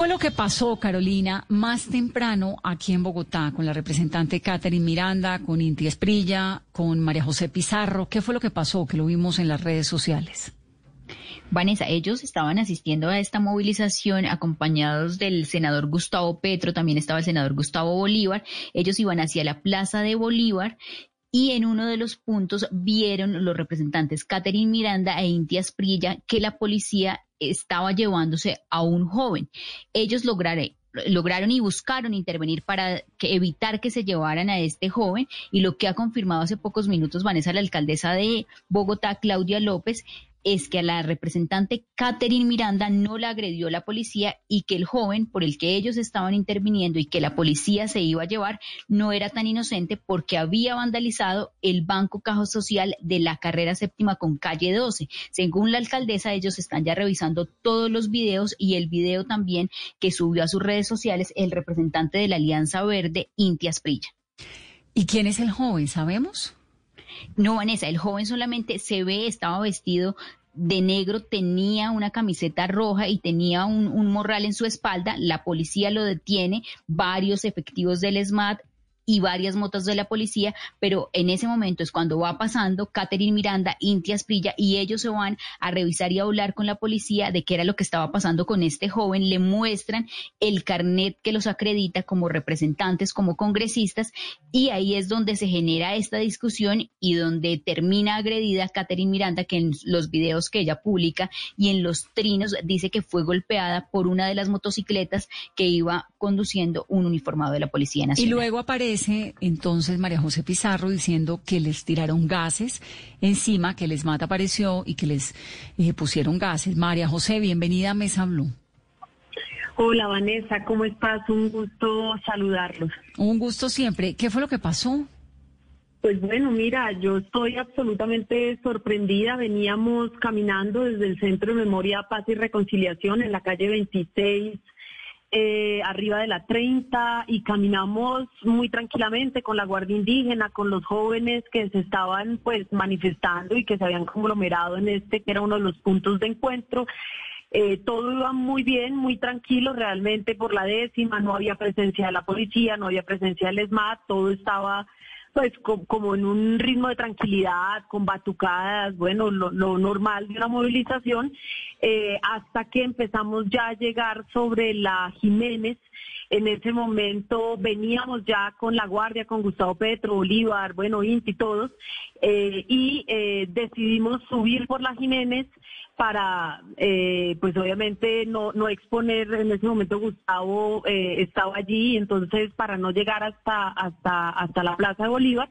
Fue lo que pasó, Carolina, más temprano aquí en Bogotá con la representante Catherine Miranda, con Inti Esprilla, con María José Pizarro. ¿Qué fue lo que pasó? Que lo vimos en las redes sociales. Vanessa, ellos estaban asistiendo a esta movilización acompañados del senador Gustavo Petro, también estaba el senador Gustavo Bolívar. Ellos iban hacia la Plaza de Bolívar y en uno de los puntos vieron los representantes Catherine Miranda e Inti Esprilla que la policía estaba llevándose a un joven. Ellos lograron, lograron y buscaron intervenir para que, evitar que se llevaran a este joven y lo que ha confirmado hace pocos minutos Vanessa, la alcaldesa de Bogotá, Claudia López, es que a la representante Catherine Miranda no la agredió la policía y que el joven por el que ellos estaban interviniendo y que la policía se iba a llevar no era tan inocente porque había vandalizado el Banco Cajo Social de la carrera séptima con calle 12. Según la alcaldesa, ellos están ya revisando todos los videos y el video también que subió a sus redes sociales el representante de la Alianza Verde, Inti Asprilla. ¿Y quién es el joven? ¿Sabemos? No, Vanessa, el joven solamente se ve, estaba vestido de negro, tenía una camiseta roja y tenía un, morral en su espalda. La policía lo detiene, varios efectivos del SMAT y varias motos de la policía, pero en ese momento es cuando va pasando Catherine Miranda, Inti Asprilla, y ellos se van a revisar y a hablar con la policía de qué era lo que estaba pasando con este joven, le muestran el carnet que los acredita como representantes, como congresistas, y ahí es donde se genera esta discusión y donde termina agredida Catherine Miranda, que en los videos que ella publica y en los trinos dice que fue golpeada por una de las motocicletas que iba conduciendo un uniformado de la Policía Nacional. Y luego aparece entonces María José Pizarro diciendo que les tiraron gases encima, que les mata apareció y que les eh, pusieron gases. María José, bienvenida a Mesa Blue. Hola Vanessa, ¿cómo estás? Un gusto saludarlos. Un gusto siempre. ¿Qué fue lo que pasó? Pues bueno, mira, yo estoy absolutamente sorprendida. Veníamos caminando desde el Centro de Memoria, Paz y Reconciliación en la calle 26 eh, arriba de la 30 y caminamos muy tranquilamente con la Guardia Indígena, con los jóvenes que se estaban pues manifestando y que se habían conglomerado en este que era uno de los puntos de encuentro. Eh, todo iba muy bien, muy tranquilo realmente por la décima, no había presencia de la policía, no había presencia del ESMAD, todo estaba pues como en un ritmo de tranquilidad, con batucadas, bueno, lo, normal de una movilización, eh, hasta que empezamos ya a llegar sobre la Jiménez. En ese momento veníamos ya con la Guardia, con Gustavo Petro, Bolívar, bueno, Inti, todos, eh, y eh, decidimos subir por la Jiménez para, eh, pues obviamente no, no exponer, en ese momento Gustavo eh, estaba allí, entonces para no llegar hasta, hasta, hasta la Plaza de Bolívar,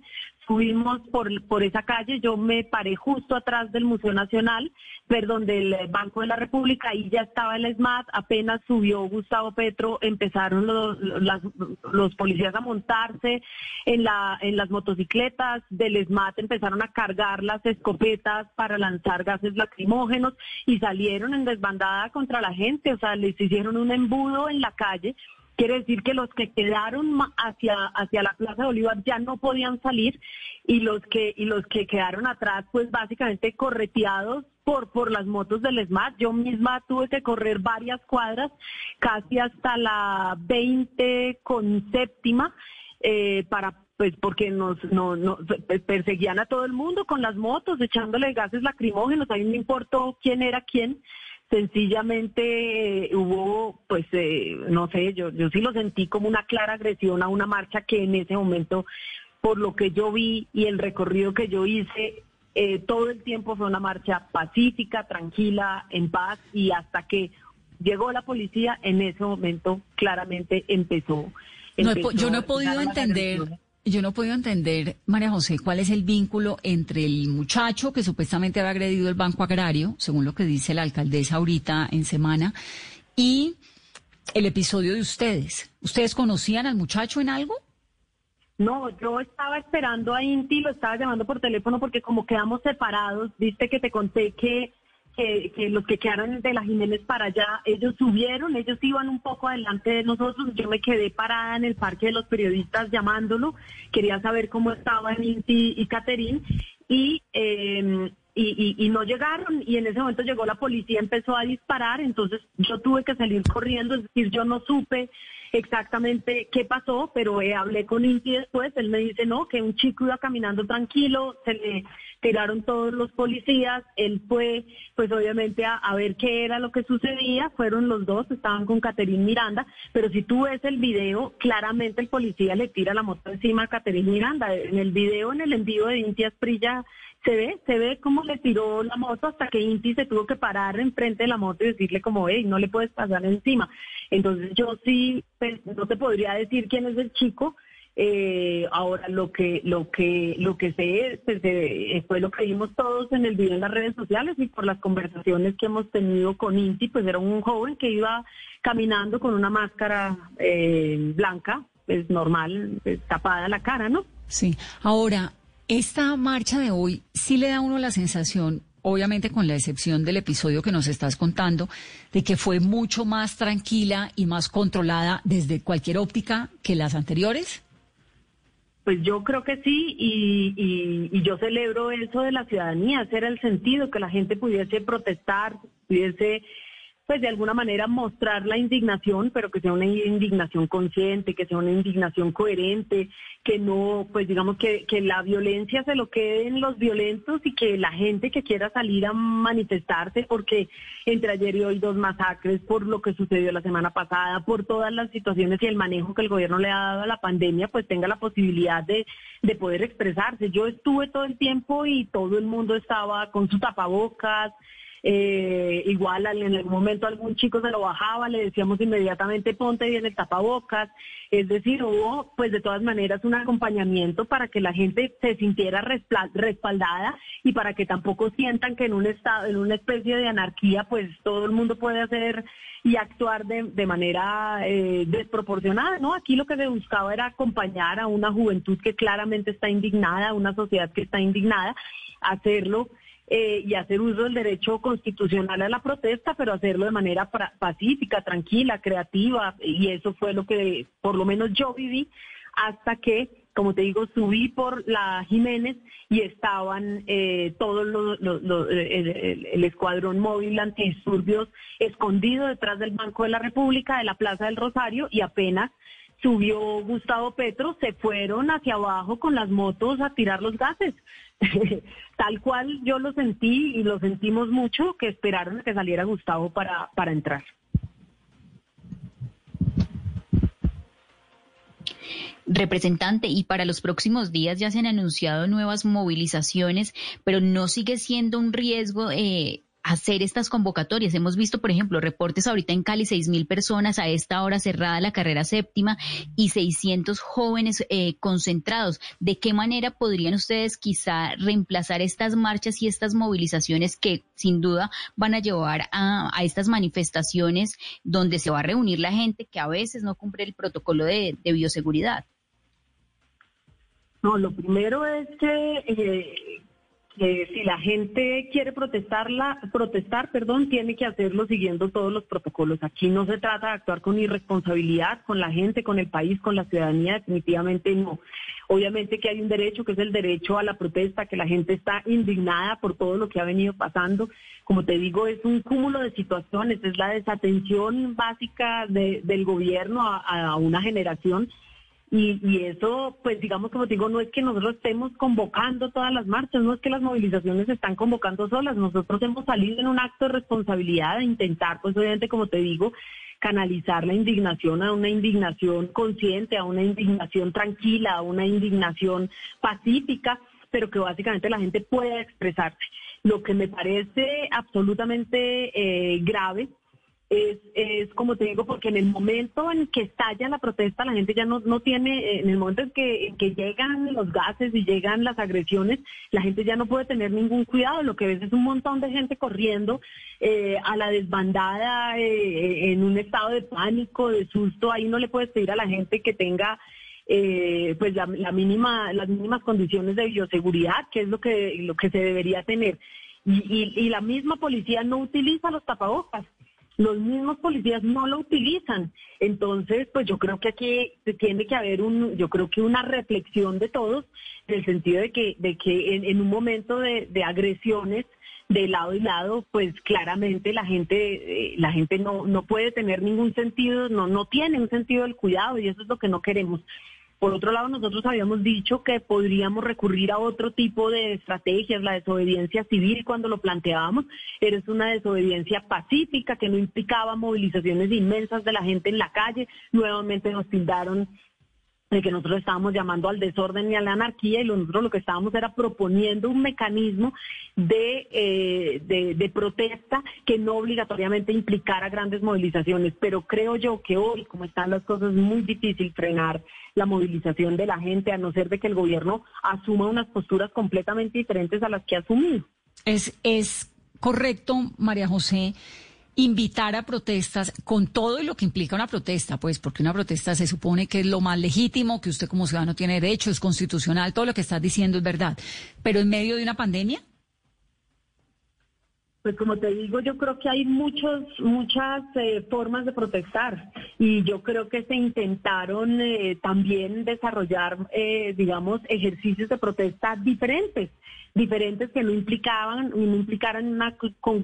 Subimos por, por esa calle, yo me paré justo atrás del Museo Nacional, perdón, del Banco de la República, y ya estaba el SMAT, apenas subió Gustavo Petro, empezaron los, policías a montarse en, la, en las motocicletas del SMAT, empezaron a cargar las escopetas para lanzar gases lacrimógenos y salieron en desbandada contra la gente, o sea, les hicieron un embudo en la calle Quiere decir que los que quedaron hacia, hacia la Plaza de Bolívar ya no podían salir y los que, y los que quedaron atrás, pues básicamente correteados por, por las motos del SMAT. Yo misma tuve que correr varias cuadras, casi hasta la 20 con séptima, eh, para pues porque nos, no, no, perseguían a todo el mundo con las motos, echándole gases lacrimógenos, a mí me importó quién era quién sencillamente eh, hubo, pues, eh, no sé, yo, yo sí lo sentí como una clara agresión a una marcha que en ese momento, por lo que yo vi y el recorrido que yo hice, eh, todo el tiempo fue una marcha pacífica, tranquila, en paz, y hasta que llegó la policía, en ese momento claramente empezó. yo no he podido entender yo no puedo entender, María José, cuál es el vínculo entre el muchacho que supuestamente había agredido el Banco Agrario, según lo que dice la alcaldesa ahorita en semana, y el episodio de ustedes. ¿Ustedes conocían al muchacho en algo? No, yo estaba esperando a Inti, lo estaba llamando por teléfono porque como quedamos separados, viste que te conté que, que, los que quedaron de la Jiménez para allá, ellos subieron, ellos iban un poco adelante de nosotros, yo me quedé parada en el parque de los periodistas llamándolo, quería saber cómo estaban Inti y Caterín y... Eh, y, no llegaron y en ese momento llegó la policía, empezó a disparar, entonces yo tuve que salir corriendo, es decir, yo no supe exactamente qué pasó, pero eh, hablé con Inti después, él me dice, no, que un chico iba caminando tranquilo, se le tiraron todos los policías, él fue, pues obviamente a, ver qué era lo que sucedía, fueron los dos, estaban con Caterín Miranda, pero si tú ves el video, claramente el policía le tira la moto encima a Caterín Miranda, en el video, en el envío de Inti Asprilla, se ve, se ve cómo le tiró la moto hasta que Inti se tuvo que parar enfrente de la moto y decirle como, hey, no le puedes pasar encima. Entonces yo sí, pues, no te podría decir quién es el chico. Eh, ahora lo que lo que lo que sé pues, eh, fue lo que vimos todos en el video en las redes sociales y por las conversaciones que hemos tenido con Inti, pues era un joven que iba caminando con una máscara eh, blanca, pues normal, pues, tapada la cara, ¿no? Sí. Ahora, esta marcha de hoy sí le da a uno la sensación, obviamente con la excepción del episodio que nos estás contando, de que fue mucho más tranquila y más controlada desde cualquier óptica que las anteriores. Pues yo creo que sí y, y, yo celebro eso de la ciudadanía, ese era el sentido, que la gente pudiese protestar, pudiese pues de alguna manera mostrar la indignación, pero que sea una indignación consciente, que sea una indignación coherente, que no, pues digamos que, que la violencia se lo queden los violentos y que la gente que quiera salir a manifestarse, porque entre ayer y hoy dos masacres, por lo que sucedió la semana pasada, por todas las situaciones y el manejo que el gobierno le ha dado a la pandemia, pues tenga la posibilidad de, de poder expresarse. Yo estuve todo el tiempo y todo el mundo estaba con sus tapabocas, eh, igual en algún momento algún chico se lo bajaba, le decíamos inmediatamente ponte bien el tapabocas, es decir, hubo pues de todas maneras un acompañamiento para que la gente se sintiera respaldada y para que tampoco sientan que en un estado, en una especie de anarquía pues todo el mundo puede hacer y actuar de, manera eh, desproporcionada, ¿no? Aquí lo que se buscaba era acompañar a una juventud que claramente está indignada, a una sociedad que está indignada, hacerlo eh, y hacer uso del derecho constitucional a la protesta, pero hacerlo de manera pacífica, tranquila, creativa, y eso fue lo que por lo menos yo viví hasta que, como te digo, subí por la Jiménez y estaban eh, todos los, el, escuadrón móvil antidisturbios escondido detrás del Banco de la República, de la Plaza del Rosario, y apenas subió Gustavo Petro, se fueron hacia abajo con las motos a tirar los gases. Tal cual yo lo sentí y lo sentimos mucho, que esperaron a que saliera Gustavo para, para entrar. Representante, y para los próximos días ya se han anunciado nuevas movilizaciones, pero no sigue siendo un riesgo eh, hacer estas convocatorias. Hemos visto, por ejemplo, reportes ahorita en Cali, seis mil personas a esta hora cerrada la carrera séptima y 600 jóvenes eh, concentrados. ¿De qué manera podrían ustedes quizá reemplazar estas marchas y estas movilizaciones que sin duda van a llevar a, estas manifestaciones donde se va a reunir la gente que a veces no cumple el protocolo de, bioseguridad? No, lo primero es que eh, si la gente quiere protestarla, protestar, perdón, tiene que hacerlo siguiendo todos los protocolos. Aquí no se trata de actuar con irresponsabilidad con la gente, con el país, con la ciudadanía, definitivamente no. Obviamente que hay un derecho, que es el derecho a la protesta, que la gente está indignada por todo lo que ha venido pasando. Como te digo, es un cúmulo de situaciones, es la desatención básica del gobierno a una generación y, y, eso, pues digamos, como digo, no es que nosotros estemos convocando todas las marchas, no es que las movilizaciones se están convocando solas, nosotros hemos salido en un acto de responsabilidad de intentar, pues obviamente, como te digo, canalizar la indignación a una indignación consciente, a una indignación tranquila, a una indignación pacífica, pero que básicamente la gente pueda expresarse. Lo que me parece absolutamente eh, grave es, es como te digo, porque en el momento en que estalla la protesta, la gente ya no, no tiene, en el momento en que, llegan los gases y llegan las agresiones, la gente ya no puede tener ningún cuidado. Lo que ves es un montón de gente corriendo eh, a la desbandada eh, en un estado de pánico, de susto. Ahí no le puedes pedir a la gente que tenga eh, pues la, la mínima, las mínimas condiciones de bioseguridad, que es lo que, lo que se debería tener. Y la misma policía no utiliza los tapabocas los mismos policías no lo utilizan. Entonces, pues yo creo que aquí tiene que haber un, yo creo que una reflexión de todos, en el sentido de que, de que en, un momento de, agresiones de lado y lado, pues claramente la gente, eh, la gente no, no puede tener ningún sentido, no, no tiene un sentido del cuidado y eso es lo que no queremos. Por otro lado, nosotros habíamos dicho que podríamos recurrir a otro tipo de estrategias, la desobediencia civil cuando lo planteábamos. Eres una desobediencia pacífica que no implicaba movilizaciones inmensas de la gente en la calle. Nuevamente nos tildaron de que nosotros estábamos llamando al desorden y a la anarquía y nosotros lo que estábamos era proponiendo un mecanismo de, eh, de, de, protesta que no obligatoriamente implicara grandes movilizaciones. Pero creo yo que hoy, como están las cosas, es muy difícil frenar la movilización de la gente, a no ser de que el gobierno asuma unas posturas completamente diferentes a las que ha asumido. Es, es correcto, María José invitar a protestas con todo lo que implica una protesta, pues porque una protesta se supone que es lo más legítimo, que usted como ciudadano tiene derecho, es constitucional, todo lo que estás diciendo es verdad, pero en medio de una pandemia. Pues como te digo, yo creo que hay muchos, muchas eh, formas de protestar. Y yo creo que se intentaron eh, también desarrollar, eh, digamos, ejercicios de protesta diferentes diferentes que no implicaban, no implicaran una,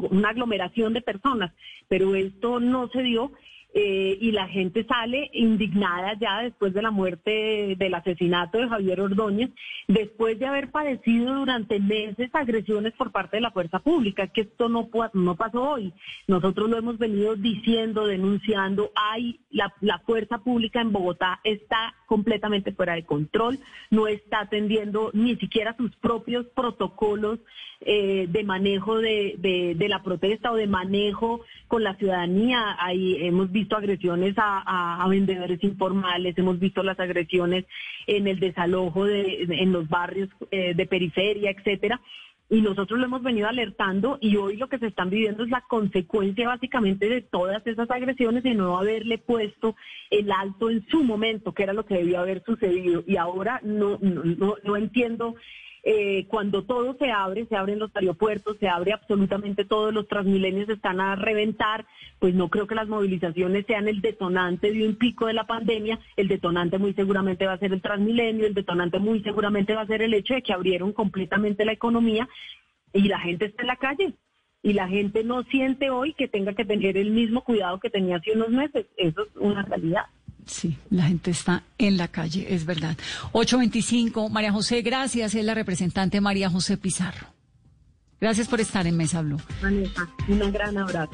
una aglomeración de personas, pero esto no se dio eh, y la gente sale indignada ya después de la muerte del asesinato de Javier Ordóñez, después de haber padecido durante meses agresiones por parte de la fuerza pública. Que esto no, no pasó hoy. Nosotros lo hemos venido diciendo, denunciando. Hay la, la fuerza pública en Bogotá está completamente fuera de control, no está atendiendo ni siquiera sus propios protocolos eh, de manejo de, de, la protesta o de manejo con la ciudadanía. Ahí hemos visto agresiones a, vendedores informales, hemos visto las agresiones en el desalojo de, en los barrios eh, de periferia, etcétera. Y nosotros lo hemos venido alertando y hoy lo que se están viviendo es la consecuencia básicamente de todas esas agresiones y no haberle puesto el alto en su momento, que era lo que debió haber sucedido. Y ahora no, no, no entiendo eh, cuando todo se abre, se abren los aeropuertos, se abre absolutamente todo, los transmilenios están a reventar, pues no creo que las movilizaciones sean el detonante de un pico de la pandemia, el detonante muy seguramente va a ser el transmilenio, el detonante muy seguramente va a ser el hecho de que abrieron completamente la economía y la gente está en la calle. Y la gente no siente hoy que tenga que tener el mismo cuidado que tenía hace unos meses. Eso es una realidad. Sí, la gente está en la calle, es verdad. 825, María José, gracias, es la representante María José Pizarro. Gracias por estar en Mesa Blue. un gran abrazo.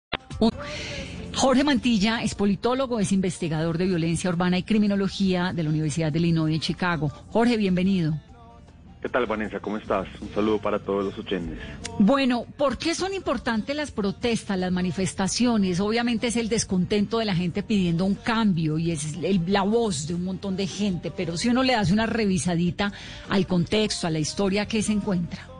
Jorge Mantilla es politólogo, es investigador de violencia urbana y criminología de la Universidad de Illinois en Chicago. Jorge, bienvenido. ¿Qué tal, Vanessa? ¿Cómo estás? Un saludo para todos los oyentes. Bueno, ¿por qué son importantes las protestas, las manifestaciones? Obviamente es el descontento de la gente pidiendo un cambio y es la voz de un montón de gente, pero si uno le hace una revisadita al contexto, a la historia, ¿qué se encuentra?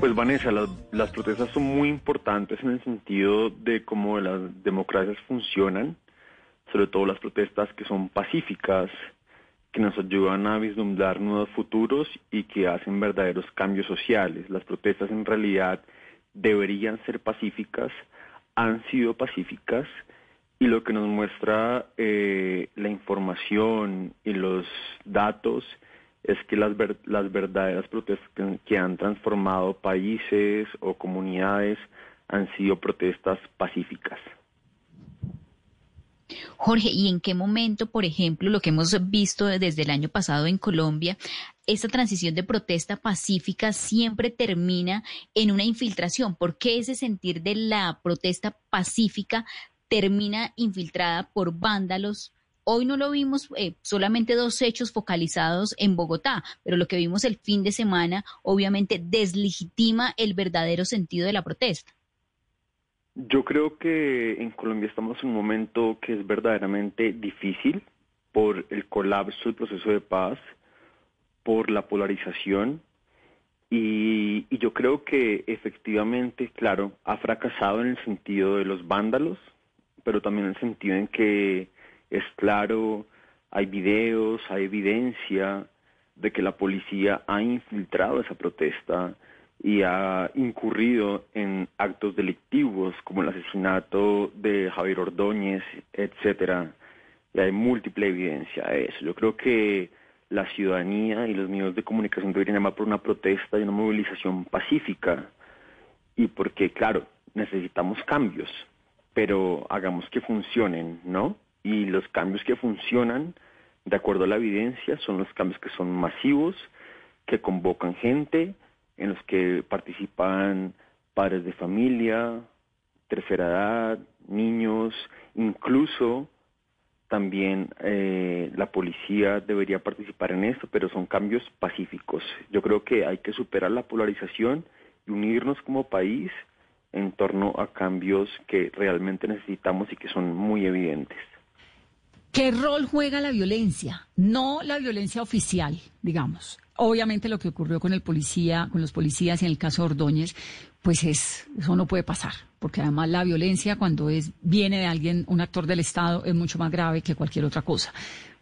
Pues Vanessa, las protestas son muy importantes en el sentido de cómo las democracias funcionan, sobre todo las protestas que son pacíficas, que nos ayudan a vislumbrar nuevos futuros y que hacen verdaderos cambios sociales. Las protestas en realidad deberían ser pacíficas, han sido pacíficas y lo que nos muestra eh, la información y los datos es que las, las verdaderas protestas que, han transformado países o comunidades han sido protestas pacíficas. Jorge, ¿y en qué momento, por ejemplo, lo que hemos visto desde el año pasado en Colombia, esta transición de protesta pacífica siempre termina en una infiltración? ¿Por qué ese sentir de la protesta pacífica termina infiltrada por vándalos? Hoy no lo vimos, eh, solamente dos hechos focalizados en Bogotá, pero lo que vimos el fin de semana obviamente deslegitima el verdadero sentido de la protesta. Yo creo que en Colombia estamos en un momento que es verdaderamente difícil por el colapso del proceso de paz, por la polarización y, yo creo que efectivamente, claro, ha fracasado en el sentido de los vándalos, pero también en el sentido en que es claro, hay videos, hay evidencia de que la policía ha infiltrado esa protesta y ha incurrido en actos delictivos como el asesinato de Javier Ordóñez, etcétera. Y hay múltiple evidencia de eso. Yo creo que la ciudadanía y los medios de comunicación deberían llamar por una protesta y una movilización pacífica. Y porque, claro, necesitamos cambios, pero hagamos que funcionen, ¿no? Y los cambios que funcionan, de acuerdo a la evidencia, son los cambios que son masivos, que convocan gente, en los que participan padres de familia, tercera edad, niños, incluso también eh, la policía debería participar en esto, pero son cambios pacíficos. Yo creo que hay que superar la polarización y unirnos como país en torno a cambios que realmente necesitamos y que son muy evidentes. ¿Qué rol juega la violencia? No la violencia oficial, digamos. Obviamente lo que ocurrió con el policía, con los policías en el caso de Ordóñez, pues es, eso no puede pasar, porque además la violencia cuando es, viene de alguien, un actor del Estado, es mucho más grave que cualquier otra cosa.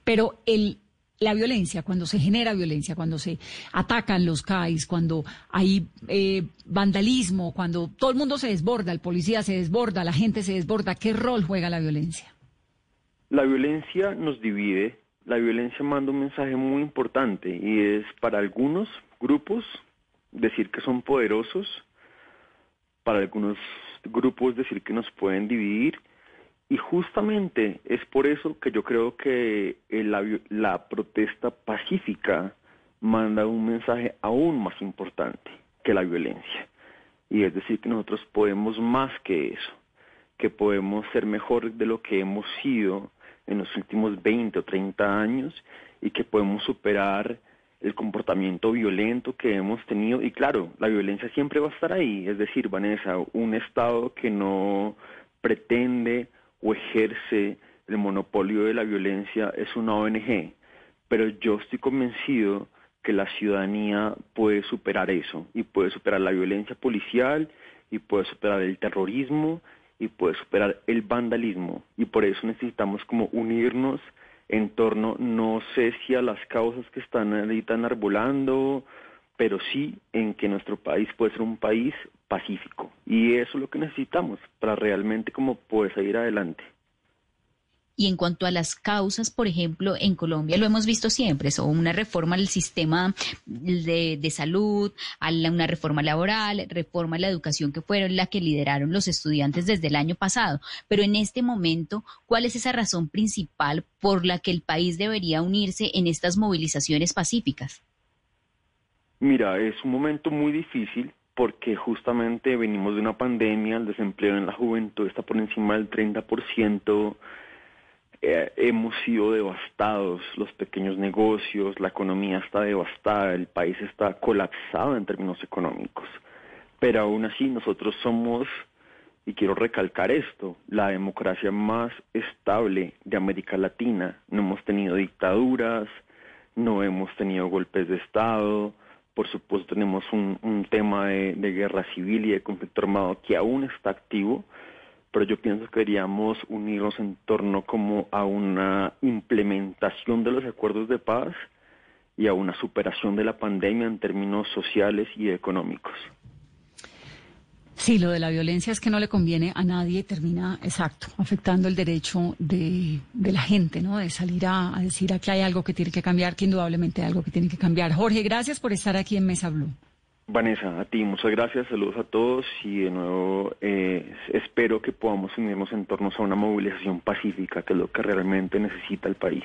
Pero el, la violencia, cuando se genera violencia, cuando se atacan los CAIs, cuando hay eh, vandalismo, cuando todo el mundo se desborda, el policía se desborda, la gente se desborda, ¿qué rol juega la violencia? La violencia nos divide, la violencia manda un mensaje muy importante y es para algunos grupos decir que son poderosos, para algunos grupos decir que nos pueden dividir y justamente es por eso que yo creo que la, la protesta pacífica manda un mensaje aún más importante que la violencia. Y es decir, que nosotros podemos más que eso, que podemos ser mejor de lo que hemos sido en los últimos 20 o 30 años y que podemos superar el comportamiento violento que hemos tenido. Y claro, la violencia siempre va a estar ahí. Es decir, Vanessa, un Estado que no pretende o ejerce el monopolio de la violencia es una ONG. Pero yo estoy convencido que la ciudadanía puede superar eso y puede superar la violencia policial y puede superar el terrorismo y puede superar el vandalismo. Y por eso necesitamos como unirnos en torno, no sé si a las causas que están ahorita enarbolando, pero sí en que nuestro país puede ser un país pacífico. Y eso es lo que necesitamos para realmente como poder seguir adelante. Y en cuanto a las causas, por ejemplo, en Colombia lo hemos visto siempre, son una reforma al sistema de, salud, a una reforma laboral, reforma a la educación que fueron la que lideraron los estudiantes desde el año pasado. Pero en este momento, ¿cuál es esa razón principal por la que el país debería unirse en estas movilizaciones pacíficas? Mira, es un momento muy difícil porque justamente venimos de una pandemia, el desempleo en la juventud está por encima del 30%, eh, hemos sido devastados, los pequeños negocios, la economía está devastada, el país está colapsado en términos económicos. Pero aún así nosotros somos, y quiero recalcar esto, la democracia más estable de América Latina. No hemos tenido dictaduras, no hemos tenido golpes de Estado, por supuesto tenemos un, tema de guerra civil y de conflicto armado que aún está activo, pero yo pienso que deberíamos unirnos en torno como a una implementación de los acuerdos de paz y a una superación de la pandemia en términos sociales y económicos. Sí, lo de la violencia es que no le conviene a nadie, termina, exacto, afectando el derecho de, la gente, ¿no? De salir a, a, decir aquí hay algo que tiene que cambiar, que indudablemente hay algo que tiene que cambiar. Jorge, gracias por estar aquí en Mesa Blue. Vanessa, a ti muchas gracias, saludos a todos y de nuevo eh, espero que podamos unirnos en torno a una movilización pacífica, que es lo que realmente necesita el país.